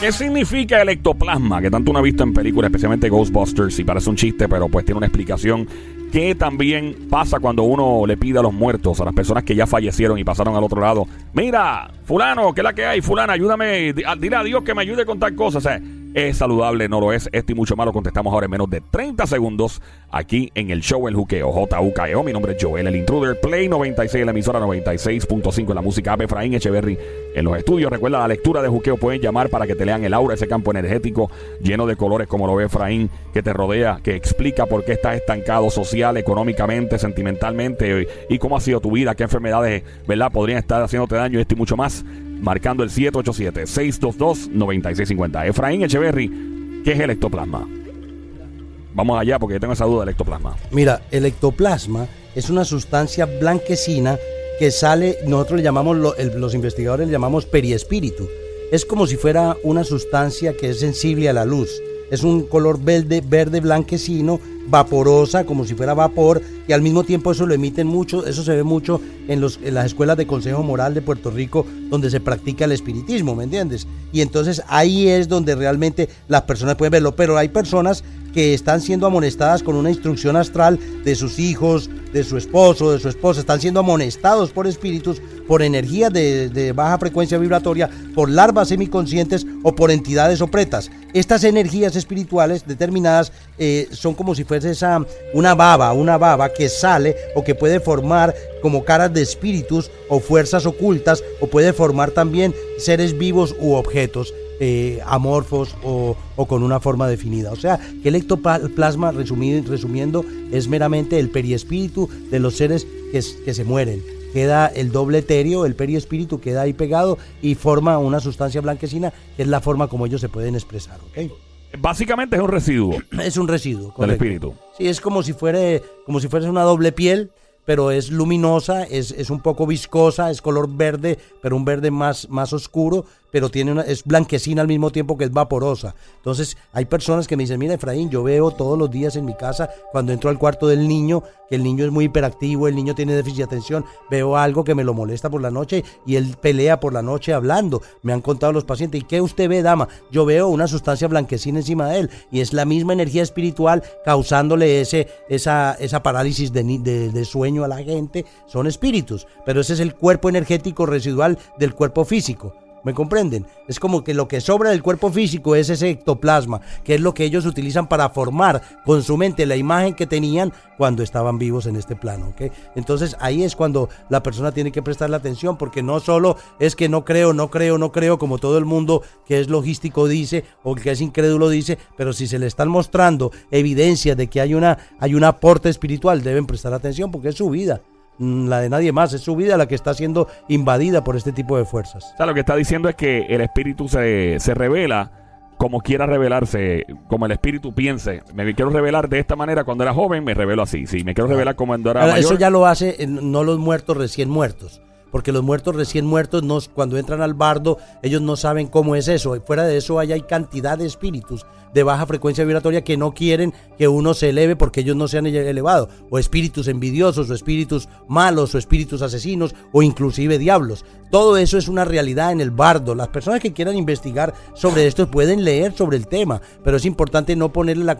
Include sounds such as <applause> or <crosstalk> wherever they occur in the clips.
¿Qué significa el ectoplasma? Que tanto uno ha visto en películas, especialmente Ghostbusters, y parece un chiste, pero pues tiene una explicación. ¿Qué también pasa cuando uno le pide a los muertos, a las personas que ya fallecieron y pasaron al otro lado? Mira, fulano, ¿qué es la que hay? Fulana, ayúdame, dile a Dios que me ayude con tal cosa. O sea, es saludable, no lo es. Esto y mucho más lo contestamos ahora en menos de 30 segundos aquí en el show El Juqueo. JUKEO. Mi nombre es Joel, el intruder. Play 96, la emisora 96.5 en la música. Efraín Echeverry en los estudios. Recuerda la lectura de Juqueo. Pueden llamar para que te lean el aura, ese campo energético lleno de colores como lo ve Efraín, que te rodea, que explica por qué estás estancado social, económicamente, sentimentalmente y, cómo ha sido tu vida, qué enfermedades, ¿verdad? Podrían estar haciéndote daño, esto y mucho más marcando el 787-622-9650. Efraín Echeverry, ¿qué es el ectoplasma? Vamos allá porque yo tengo esa duda del ectoplasma. Mira, el ectoplasma es una sustancia blanquecina que sale, nosotros le llamamos, los investigadores le llamamos periespíritu. Es como si fuera una sustancia que es sensible a la luz. Es un color verde, verde blanquecino vaporosa, como si fuera vapor, y al mismo tiempo eso lo emiten mucho, eso se ve mucho en, los, en las escuelas de Consejo Moral de Puerto Rico, donde se practica el espiritismo, ¿me entiendes? Y entonces ahí es donde realmente las personas pueden verlo, pero hay personas que están siendo amonestadas con una instrucción astral de sus hijos, de su esposo, de su esposa, están siendo amonestados por espíritus, por energías de, baja frecuencia vibratoria, por larvas semiconscientes o por entidades opretas. Estas energías espirituales determinadas eh, son como si fuese esa, una baba, una baba que sale o que puede formar como caras de espíritus o fuerzas ocultas o puede formar también seres vivos u objetos. Eh, amorfos o, con una forma definida. O sea, que el ectoplasma, resumiendo, es meramente el periespíritu de los seres que, se mueren. Queda el doble etéreo, el periespíritu queda ahí pegado y forma una sustancia blanquecina que es la forma como ellos se pueden expresar. Básicamente es un residuo. <clears throat> Es un residuo. Del espíritu. Sí, es como si fuera, como si fuese una doble piel pero es luminosa, es, es, un poco viscosa, es color verde, pero un verde más, más oscuro, pero tiene una, es blanquecina al mismo tiempo que es vaporosa. Entonces hay personas que me dicen, mira Efraín, yo veo todos los días en mi casa, cuando entro al cuarto del niño, que el niño es muy hiperactivo, el niño tiene déficit de atención, veo algo que me lo molesta por la noche y él pelea por la noche hablando. Me han contado los pacientes, ¿y qué usted ve, dama? Yo veo una sustancia blanquecina encima de él y es la misma energía espiritual causándole ese, esa, esa parálisis de, de sueño a la gente. Son espíritus, pero ese es el cuerpo energético residual del cuerpo físico. ¿Me comprenden? Es como que lo que sobra del cuerpo físico es ese ectoplasma, que es lo que ellos utilizan para formar con su mente la imagen que tenían cuando estaban vivos en este plano. Entonces ahí es cuando la persona tiene que prestarle atención, porque no solo es que no creo, no creo, no creo, como todo el mundo que es logístico dice o que es incrédulo dice, pero si se le están mostrando evidencias de que hay, una, hay un aporte espiritual, deben prestar atención porque es su vida. Mm, la de nadie más, es su vida la que está siendo invadida por este tipo de fuerzas. O sea, lo que está diciendo es que el espíritu se, se revela como quiera revelarse, como el espíritu piense. Me quiero revelar de esta manera cuando era joven, me revelo así. Si me quiero revelar como cuando era mayor. Eso ya lo hace no los muertos recién muertos porque los muertos recién muertos, no, cuando entran al bardo, ellos no saben cómo es eso. Y fuera de eso, hay, hay cantidad de espíritus de baja frecuencia vibratoria que no quieren que uno se eleve porque ellos no se han elevado. O espíritus envidiosos, o espíritus malos, o espíritus asesinos, o inclusive diablos. Todo eso es una realidad en el bardo. Las personas que quieran investigar sobre esto pueden leer sobre el tema, pero es importante no ponerle la,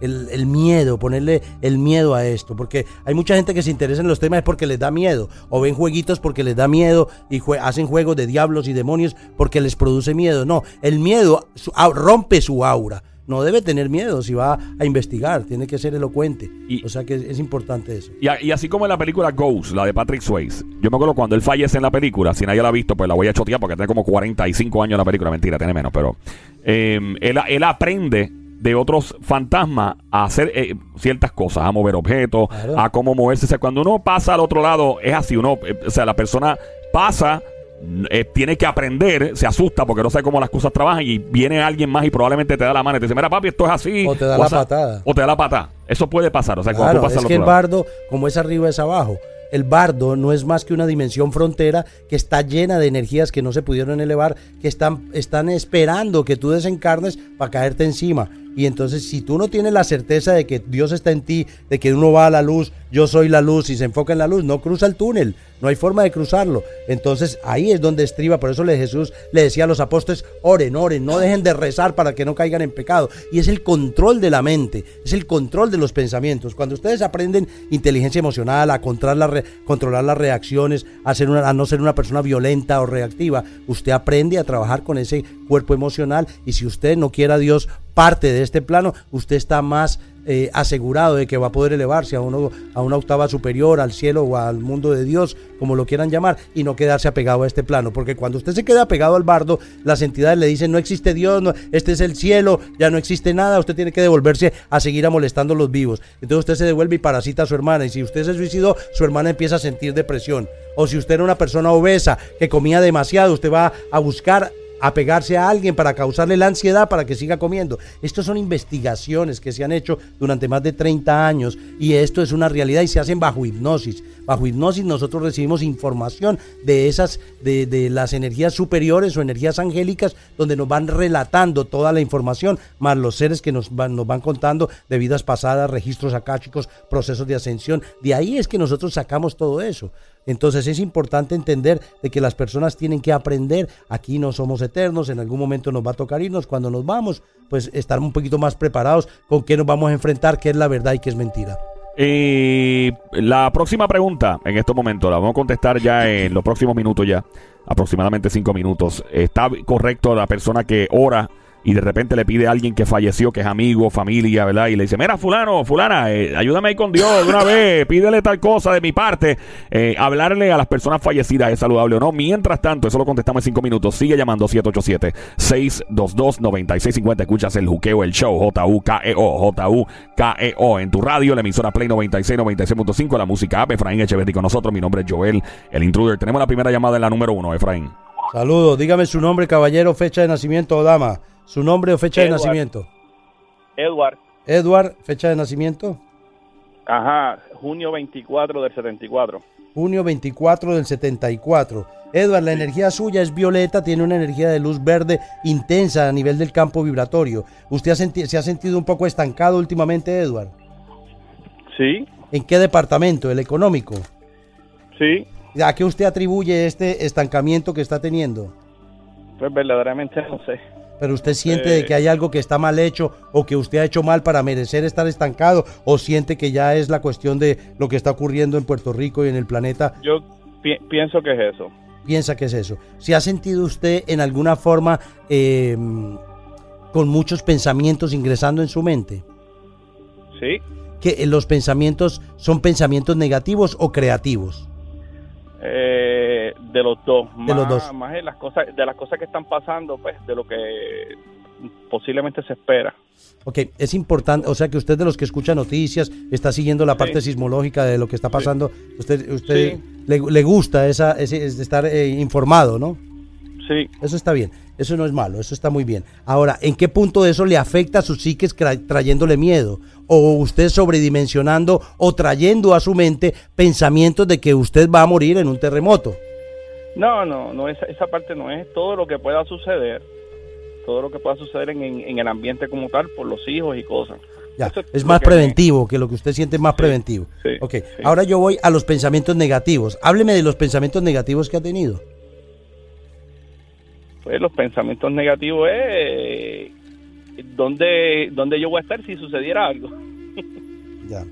el, el miedo, ponerle el miedo a esto, porque hay mucha gente que se interesa en los temas porque les da miedo, o ven jueguitos porque les da miedo y hacen juegos de diablos y demonios porque les produce miedo. No, el miedo rompe su aura no debe tener miedo si va a investigar, tiene que ser elocuente. o sea que es, importante eso. Y, así como en la película Ghost, la de Patrick Swayze, yo me acuerdo cuando él fallece en la película, si nadie la ha visto, pues la voy a chotear porque tiene como 45 años la película, mentira, tiene menos, pero em, él, aprende de otros fantasmas a hacer eh, ciertas cosas, a mover objetos, a cómo moverse. O sea, cuando uno pasa al otro lado, es así, uno, eh, o sea, la persona pasa eh, tiene que aprender, se asusta porque no sabe cómo las cosas trabajan y viene alguien más y probablemente te da la mano y te dice, mira papi, esto es así. O te da la patada. O te da la patada. Eso puede pasar. O sea, claro, es que el bardo, como es arriba, es abajo. El bardo no es más que una dimensión frontera que está llena de energías que no se pudieron elevar, que están, están esperando que tú desencarnes para caerte encima Y entonces si tú no tienes la certeza de que Dios está en ti, de que uno va a la luz, yo soy la luz y se enfoca en la luz, no cruza el túnel, no hay forma de cruzarlo. Entonces ahí es donde estriba, por eso Jesús le decía a los apóstoles, oren, oren, no dejen de rezar para que no caigan en pecado. Y es el control de la mente, es el control de los pensamientos. Cuando ustedes aprenden inteligencia emocional, a controlar, controlar las reacciones, a, ser una, a no ser una persona violenta o reactiva, usted aprende a trabajar con ese cuerpo emocional y si usted no quiere a Dios parte de este plano, usted está más eh, asegurado de que va a poder elevarse a, uno, a una octava superior, al cielo o al mundo de Dios, como lo quieran llamar, y no quedarse apegado a este plano. Porque cuando usted se queda apegado al bardo, las entidades le dicen, no existe Dios, no, este es el cielo, ya no existe nada, usted tiene que devolverse a seguir amolestando a los vivos. Entonces usted se devuelve y parasita a su hermana, y si usted se suicidó, su hermana empieza a sentir depresión. O si usted era una persona obesa que comía demasiado, usted va a buscar apegarse a alguien para causarle la ansiedad para que siga comiendo. Estas son investigaciones que se han hecho durante más de 30 años y esto es una realidad y se hacen bajo hipnosis. Bajo hipnosis nosotros recibimos información de esas, de, de las energías superiores o energías angélicas donde nos van relatando toda la información, más los seres que nos van, nos van contando de vidas pasadas, registros akáshicos, procesos de ascensión. De ahí es que nosotros sacamos todo eso. Entonces es importante entender de que las personas tienen que aprender, aquí no somos eternos, en algún momento nos va a tocar irnos, cuando nos vamos, pues estar un poquito más preparados con qué nos vamos a enfrentar, qué es la verdad y qué es mentira. Y la próxima pregunta, en estos momentos, la vamos a contestar ya en los próximos minutos ya, aproximadamente cinco minutos. ¿Está correcto la persona que ora? Y de repente le pide a alguien que falleció, que es amigo, familia, ¿verdad? Y le dice, mira, fulano, fulana, eh, ayúdame ahí con Dios de una vez, <laughs> pídele tal cosa de mi parte. Eh, hablarle a las personas fallecidas es saludable o no. Mientras tanto, eso lo contestamos en cinco minutos. Sigue llamando 787-622-9650. Escuchas el juqueo, el show, J-U-K-E-O, J-U-K-E-O. En tu radio, la emisora Play 96, 96.5, la música app. Efraín Echeverry con nosotros. Mi nombre es Joel, el intruder. Tenemos la primera llamada en la número uno, Efraín. Saludos, dígame su nombre, caballero, fecha de nacimiento o dama. Su nombre o fecha de nacimiento. Edward. Edward, fecha de nacimiento. Ajá, junio 24 del 74. Junio 24 del 74. Edward, la energía suya es violeta, tiene una energía de luz verde intensa a nivel del campo vibratorio. ¿Usted se ha sentido un poco estancado últimamente, Edward? Sí. ¿En qué departamento? ¿El económico? Sí. ¿A qué usted atribuye este estancamiento que está teniendo? Pues verdaderamente no sé. Pero usted siente de que hay algo que está mal hecho o que usted ha hecho mal para merecer estar estancado o siente que ya es la cuestión de lo que está ocurriendo en Puerto Rico y en el planeta. Yo pienso que es eso. Piensa que es eso. ¿Se ha sentido usted en alguna forma em, con muchos pensamientos ingresando en su mente? Sí. ¿Que los pensamientos son pensamientos negativos o creativos? Eh, de los dos. De los dos. Más de las cosas, de las cosas que están pasando, pues, de lo que posiblemente se espera. Ok, es importante, o sea que usted de los que escucha noticias, está siguiendo la parte sismológica de lo que está pasando, usted, usted le, gusta esa, ese, estar eh, informado, ¿no? Sí. Eso está bien, eso no es malo, eso está muy bien. Ahora, ¿en qué punto eso le afecta a su psique trayéndole miedo? ¿O usted sobredimensionando o trayendo a su mente pensamientos de que usted va a morir en un terremoto? No, no, no esa, esa parte no es todo lo que pueda suceder, todo lo que pueda suceder en, en, el ambiente como tal, por los hijos y cosas. Ya, es, más preventivo, que lo que usted siente es más preventivo. Sí, ok, ahora yo voy a los pensamientos negativos. Hábleme de los pensamientos negativos que ha tenido pues los pensamientos negativos es dónde, dónde yo voy a estar si sucediera algo. <laughs> ya.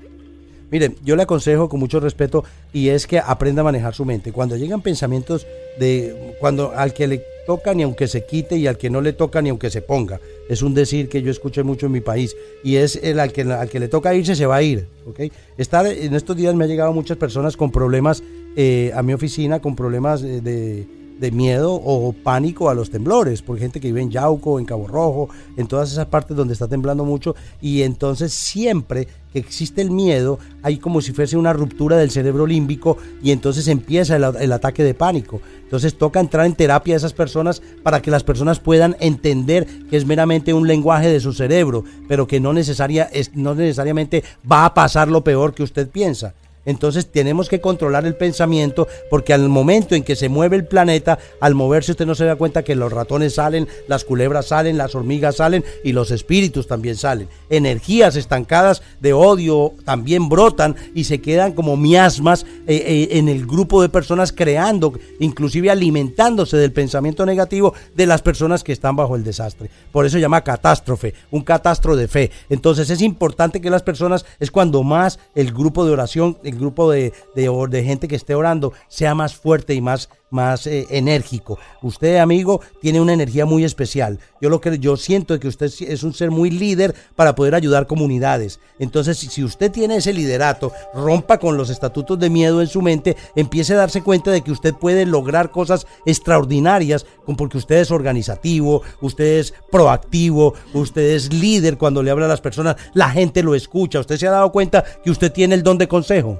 Miren, yo le aconsejo con mucho respeto y es que aprenda a manejar su mente. Cuando llegan pensamientos de cuando al que le toca ni aunque se quite y al que no le toca ni aunque se ponga. Es un decir que yo escuché mucho en mi país y es el al que, al que le toca irse se va a ir. ¿okay? Estar, en estos días me han llegado muchas personas con problemas eh, a mi oficina, con problemas de de miedo o pánico a los temblores, por gente que vive en Yauco, en Cabo Rojo, en todas esas partes donde está temblando mucho y entonces siempre que existe el miedo hay como si fuese una ruptura del cerebro límbico y entonces empieza el, ataque de pánico. Entonces toca entrar en terapia a esas personas para que las personas puedan entender que es meramente un lenguaje de su cerebro, pero que no, necesaria, es, no necesariamente va a pasar lo peor que usted piensa. Entonces tenemos que controlar el pensamiento porque al momento en que se mueve el planeta, al moverse usted no se da cuenta que los ratones salen, las culebras salen, las hormigas salen y los espíritus también salen. Energías estancadas de odio también brotan y se quedan como miasmas eh, eh, en el grupo de personas creando, inclusive alimentándose del pensamiento negativo de las personas que están bajo el desastre. Por eso se llama catástrofe, un catastro de fe. Entonces es importante que las personas, es cuando más el grupo de oración, grupo de, de, gente que esté orando sea más fuerte y más, más eh, enérgico. Usted, amigo, tiene una energía muy especial. Yo lo que yo siento que usted es un ser muy líder para poder ayudar comunidades. Entonces, si usted tiene ese liderato, rompa con los estatutos de miedo en su mente, empiece a darse cuenta de que usted puede lograr cosas extraordinarias porque usted es organizativo, usted es proactivo, usted es líder cuando le habla a las personas, la gente lo escucha. ¿Usted se ha dado cuenta que usted tiene el don de consejo?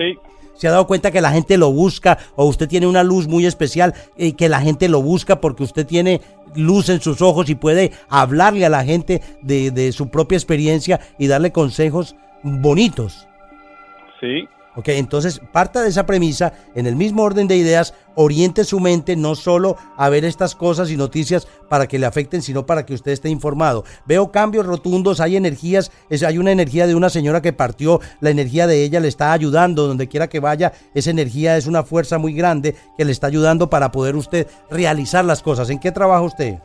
Sí. ¿Se ha dado cuenta que la gente lo busca o usted tiene una luz muy especial y eh, que la gente lo busca porque usted tiene luz en sus ojos y puede hablarle a la gente de, de su propia experiencia y darle consejos bonitos? Sí. Ok, entonces parta de esa premisa, en el mismo orden de ideas, oriente su mente no solo a ver estas cosas y noticias para que le afecten, sino para que usted esté informado. Veo cambios rotundos, hay energías, hay una energía de una señora que partió, la energía de ella le está ayudando, donde quiera que vaya, esa energía es una fuerza muy grande que le está ayudando para poder usted realizar las cosas. ¿En qué trabaja usted?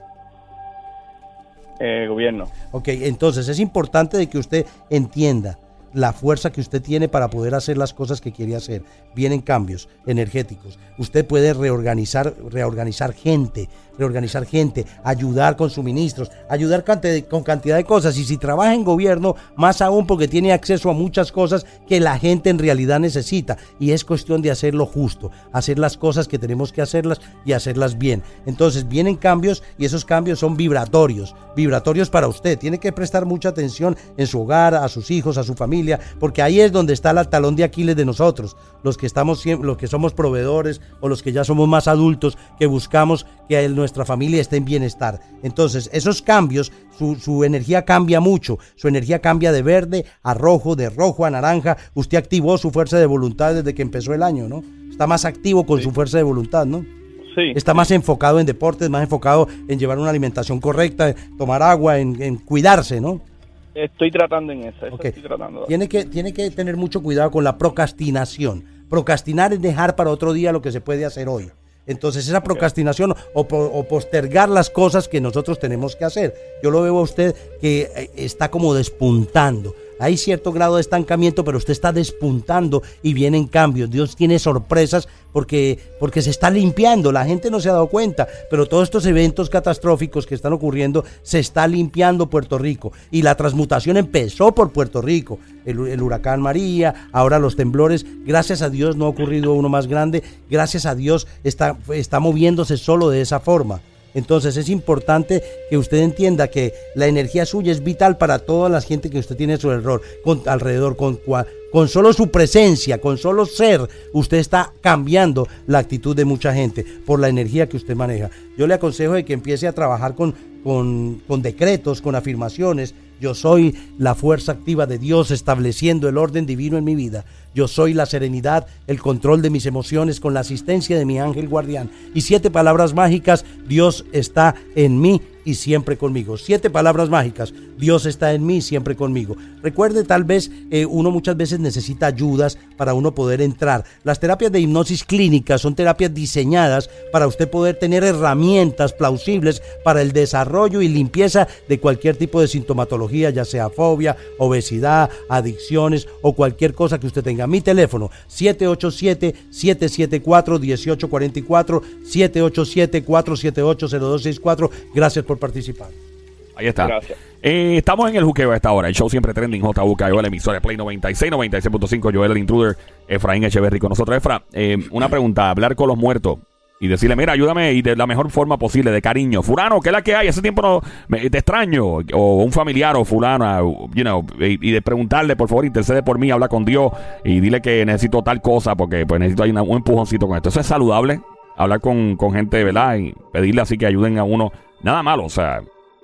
Eh, gobierno. Ok, entonces es importante de que usted entienda la fuerza que usted tiene para poder hacer las cosas que quiere hacer. Vienen cambios energéticos. Usted puede reorganizar, reorganizar gente, reorganizar gente, ayudar con suministros, ayudar con cantidad de cosas. Y si trabaja en gobierno, más aún porque tiene acceso a muchas cosas que la gente en realidad necesita. Y es cuestión de hacerlo justo, hacer las cosas que tenemos que hacerlas y hacerlas bien. Entonces vienen cambios y esos cambios son vibratorios, vibratorios para usted. Tiene que prestar mucha atención en su hogar, a sus hijos, a su familia, porque ahí es donde está el talón de Aquiles de nosotros, los que estamos los que somos proveedores o los que ya somos más adultos, que buscamos que el nuestra familia esté en bienestar. Entonces, esos cambios, su, energía cambia mucho. Su energía cambia de verde a rojo, de rojo a naranja. Usted activó su fuerza de voluntad desde que empezó el año, ¿no? Está más activo con su fuerza de voluntad, ¿no? Sí. Está más enfocado en deportes, más enfocado en llevar una alimentación correcta, en tomar agua, en, cuidarse, ¿no? Estoy tratando en eso, estoy tratando. Tiene que, tiene que tener mucho cuidado con la procrastinación. Procrastinar es dejar para otro día lo que se puede hacer hoy. Entonces esa procrastinación o, postergar las cosas que nosotros tenemos que hacer. Yo lo veo a usted que eh, está como despuntando. Hay cierto grado de estancamiento, pero usted está despuntando y vienen cambios. Dios tiene sorpresas porque, porque se está limpiando. La gente no se ha dado cuenta, pero todos estos eventos catastróficos que están ocurriendo, se está limpiando Puerto Rico. Y la transmutación empezó por Puerto Rico. El, el huracán María, ahora los temblores. Gracias a Dios no ha ocurrido uno más grande. Gracias a Dios está, está moviéndose solo de esa forma. Entonces es importante que usted entienda que la energía suya es vital para toda la gente que usted tiene su error, con, alrededor, con, con solo su presencia, con solo ser, usted está cambiando la actitud de mucha gente por la energía que usted maneja. Yo le aconsejo de que empiece a trabajar con, con, con decretos, con afirmaciones. Yo soy la fuerza activa de Dios estableciendo el orden divino en mi vida. Yo soy la serenidad, el control de mis emociones con la asistencia de mi ángel guardián. Y siete palabras mágicas, Dios está en mí y siempre conmigo. Siete palabras mágicas. Dios está en mí, siempre conmigo. Recuerde, tal vez eh, uno muchas veces necesita ayudas para uno poder entrar. Las terapias de hipnosis clínica son terapias diseñadas para usted poder tener herramientas plausibles para el desarrollo y limpieza de cualquier tipo de sintomatología, ya sea fobia, obesidad, adicciones o cualquier cosa que usted tenga. Mi teléfono 787-774-1844, 787-478-0264. Gracias por participar. Ahí está. Gracias. Eh, estamos en el juqueo a esta hora. El show siempre trending. JUK, Joel, emisora Play 96, 96.5. Joel, el intruder. Efraín Echeverry con nosotros. Efra, eh, una pregunta. Hablar con los muertos y decirle, mira, ayúdame y de la mejor forma posible, de cariño. Fulano, ¿qué es la que hay? Hace tiempo no te extraño. O un familiar o fulana, you know, y, de preguntarle, por favor, intercede por mí, habla con Dios y dile que necesito tal cosa porque pues necesito ahí un empujoncito con esto. Eso es saludable. Hablar con, con gente, ¿verdad? Y pedirle así que ayuden a uno Nada malo, o sea,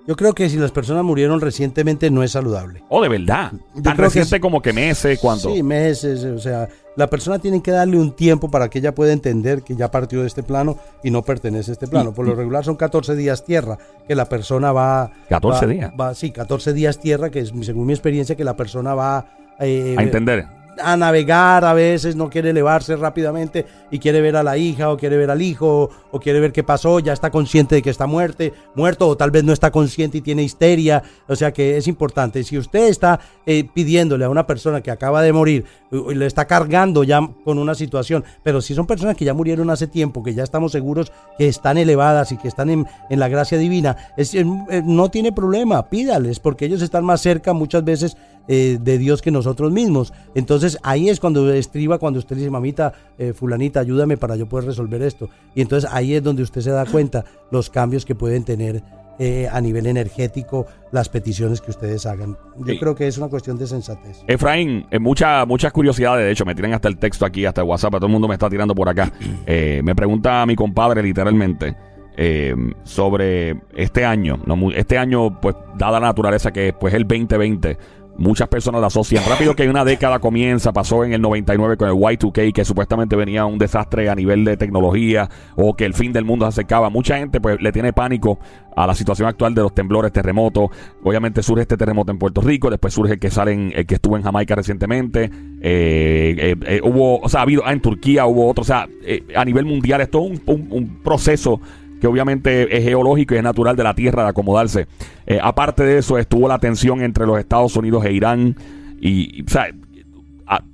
Yo creo que si las personas murieron recientemente no es saludable. Oh, de verdad. Yo Tan que reciente como que meses, ¿cuánto? Sí, meses, o sea, la persona tiene que darle un tiempo para que ella pueda entender que ya partió de este plano y no pertenece a este plano. Por lo regular son 14 días tierra que la persona va... 14 va- días. va- sí, 14 días tierra, que es según mi experiencia que la persona va... eh, A entender. A navegar a veces, no quiere elevarse rápidamente y quiere ver a la hija o quiere ver al hijo o quiere ver qué pasó, ya está consciente de que está muerte, muerto o tal vez no está consciente y tiene histeria, o sea que es importante. Si usted está eh, pidiéndole a una persona que acaba de morir le está cargando ya con una situación, pero si son personas que ya murieron hace tiempo, que ya estamos seguros que están elevadas y que están en, en la gracia divina, eh, eh, no tiene problema, pídales, porque ellos están más cerca muchas veces eh, de Dios que nosotros mismos. Entonces ahí es cuando estriba, cuando usted dice, mamita, fulanita, ayúdame para yo poder resolver esto. Y entonces ahí es donde usted se da cuenta los cambios que pueden tener eh, a nivel energético las peticiones que ustedes hagan. Yo Sí. creo que es una cuestión de sensatez. Efraín, eh, mucha- muchas curiosidades, de hecho, me tiran hasta el texto aquí, hasta el WhatsApp, todo el mundo me está tirando por acá. <clears throat> Eh, me pregunta mi compadre literalmente eh, sobre este año, ¿no? Este año, pues, dada la naturaleza que es, pues, el 2020, muchas personas la asocian rápido que una década comienza, pasó en el 99 con el Y2K, que supuestamente venía un desastre a nivel de tecnología o que el fin del mundo se acercaba. Mucha gente, pues, le tiene pánico a la situación actual de los temblores, terremotos. Obviamente surge este terremoto en Puerto Rico, después surge el que sale en- el que estuvo en Jamaica recientemente. Eh, eh, eh, hubo, o sea, ha habido ah, en Turquía hubo otro, o sea, eh, a nivel mundial es todo un- un proceso que obviamente es geológico y es natural de la Tierra de acomodarse. Eh, aparte de eso, estuvo la tensión entre los Estados Unidos e Irán y, o sea,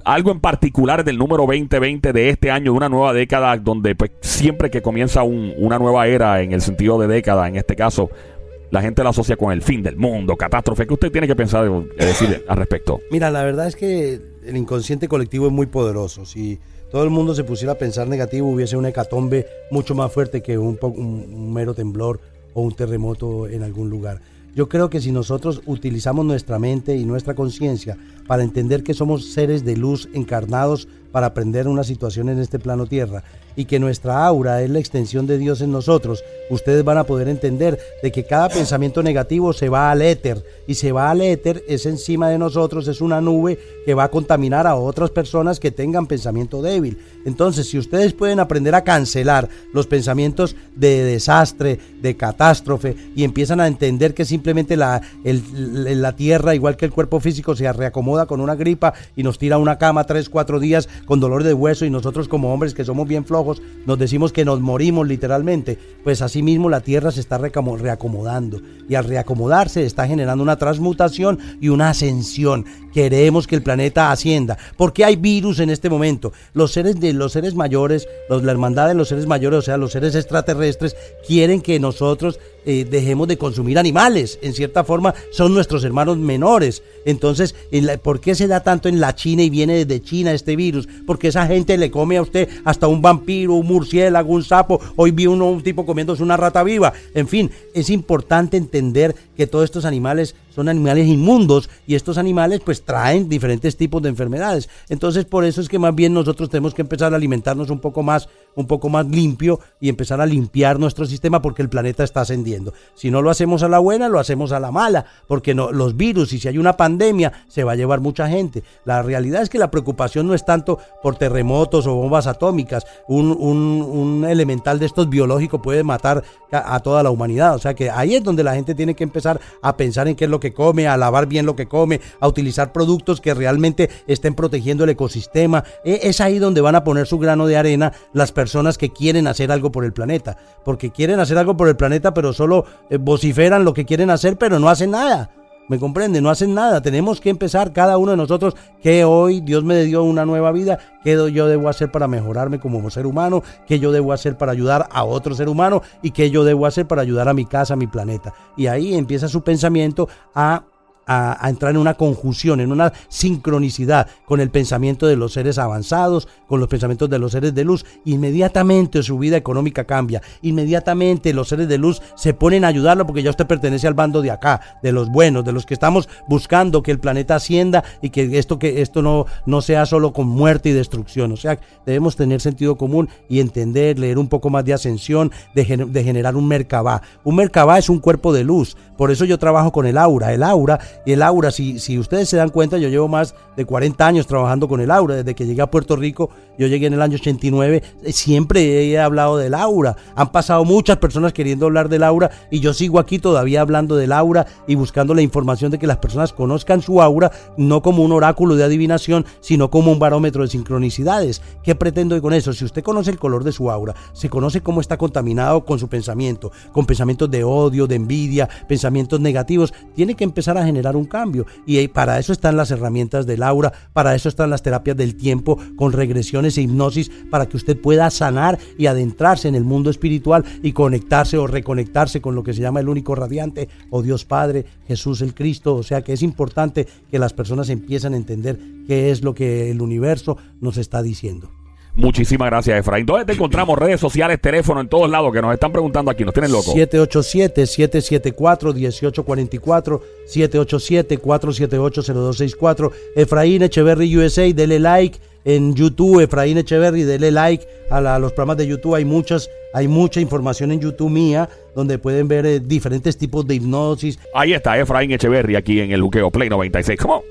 algo en particular del número 2020 de este año, de una nueva década, donde pues siempre que comienza un- una nueva era en el sentido de década, en este caso, la gente la asocia con el fin del mundo, catástrofe. ¿Qué usted tiene que pensar, eh, decir al respecto? Mira, la verdad es que el inconsciente colectivo es muy poderoso. Si todo el mundo se pusiera a pensar negativo, hubiese una hecatombe mucho más fuerte que un, un mero temblor o un terremoto en algún lugar. Yo creo que si nosotros utilizamos nuestra mente y nuestra conciencia para entender que somos seres de luz encarnados para aprender una situación en este plano tierra y que nuestra aura es la extensión de Dios en nosotros, ustedes van a poder entender de que cada pensamiento negativo se va al éter y se va al éter, es encima de nosotros, es una nube que va a contaminar a otras personas que tengan pensamiento débil. Entonces, si ustedes pueden aprender a cancelar los pensamientos de desastre, de catástrofe y empiezan a entender que simplemente la, la tierra, igual que el cuerpo físico, se reacomoda con una gripa y nos tira a una cama tres, cuatro días con dolor de hueso y nosotros como hombres que somos bien flojos nos decimos que nos morimos literalmente, pues así mismo la tierra se está reacomodando y al reacomodarse está generando una transmutación y una ascensión. Queremos que el planeta ascienda. porque hay virus en este momento? Los seres de los seres mayores, la hermandad de los seres mayores, o sea, los seres extraterrestres, quieren que nosotros eh, dejemos de consumir animales. En cierta forma, son nuestros hermanos menores. Entonces, ¿por qué se da tanto en la China y viene desde China este virus? Porque esa gente le come a usted hasta un vampiro, un murciélago, un sapo. Hoy vi uno, un tipo comiéndose una rata viva. En fin, es importante entender que todos estos animales son animales inmundos y estos animales pues traen diferentes tipos de enfermedades. Entonces, por eso es que más bien nosotros tenemos que empezar a alimentarnos un poco más, un poco más limpio y empezar a limpiar nuestro sistema porque el planeta está ascendiendo. Si no lo hacemos a la buena, lo hacemos a la mala, porque no, los virus y si hay una pandemia se va a llevar mucha gente. La realidad es que la preocupación no es tanto por terremotos o bombas atómicas. Un, un- elemental de estos biológicos puede matar a toda la humanidad. O sea que ahí es donde la gente tiene que empezar a pensar en qué es lo que come, a lavar bien lo que come, a utilizar productos que realmente estén protegiendo el ecosistema. E- Es ahí donde van a poner su grano de arena las personas que quieren hacer algo por el planeta. Porque quieren hacer algo por el planeta, pero solo eh, vociferan lo que quieren hacer, pero no hacen nada. ¿Me comprende? No hacen nada. Tenemos que empezar cada uno de nosotros que hoy Dios me dio una nueva vida. ¿Qué yo debo hacer para mejorarme como ser humano? ¿Qué yo debo hacer para ayudar a otro ser humano? ¿Y qué yo debo hacer para ayudar a mi casa, a mi planeta? Y ahí empieza su pensamiento a a, entrar en una conjunción, en una sincronicidad con el pensamiento de los seres avanzados, con los pensamientos de los seres de luz, inmediatamente su vida económica cambia. Inmediatamente los seres de luz se ponen a ayudarlo porque ya usted pertenece al bando de acá, de los buenos, de los que estamos buscando que el planeta ascienda y que esto, que esto no, no sea solo con muerte y destrucción. O sea, debemos tener sentido común y entender, leer un poco más de ascensión, de, de generar un Merkabah. Un Merkabah es un cuerpo de luz. Por eso yo trabajo con el aura. El aura el aura, si, si ustedes se dan cuenta, yo llevo más de 40 años trabajando con el aura. Desde que llegué a Puerto Rico, yo llegué en el año 89, eh, siempre he hablado del aura. Han pasado muchas personas queriendo hablar del aura y yo sigo aquí todavía hablando del aura y buscando la información de que las personas conozcan su aura, no como un oráculo de adivinación, sino como un barómetro de sincronicidades. ¿Qué pretendo con eso? Si usted conoce el color de su aura, se conoce cómo está contaminado con su pensamiento, con pensamientos de odio, de envidia, pensamientos negativos, tiene que empezar a generar un cambio. Y para eso están las herramientas del aura, para eso están las terapias del tiempo con regresiones e hipnosis, para que usted pueda sanar y adentrarse en el mundo espiritual y conectarse o reconectarse con lo que se llama el único radiante o Dios Padre, Jesús el Cristo. O sea que es importante que las personas empiecen a entender qué es lo que el universo nos está diciendo. Muchísimas gracias, Efraín. ¿Dónde te encontramos? <clears throat> Redes sociales, teléfono, en todos lados que nos están preguntando aquí. Nos tienen locos. 787-774-1844. 787-478-0264. Efraín Echeverry USA. Dele like en YouTube. Efraín Echeverry, dele like a, los programas de YouTube. Hay muchas, hay mucha información en YouTube mía donde pueden ver eh, diferentes tipos de hipnosis. Ahí está Efraín Echeverry aquí en el Luqueo Play 96. ¿Cómo?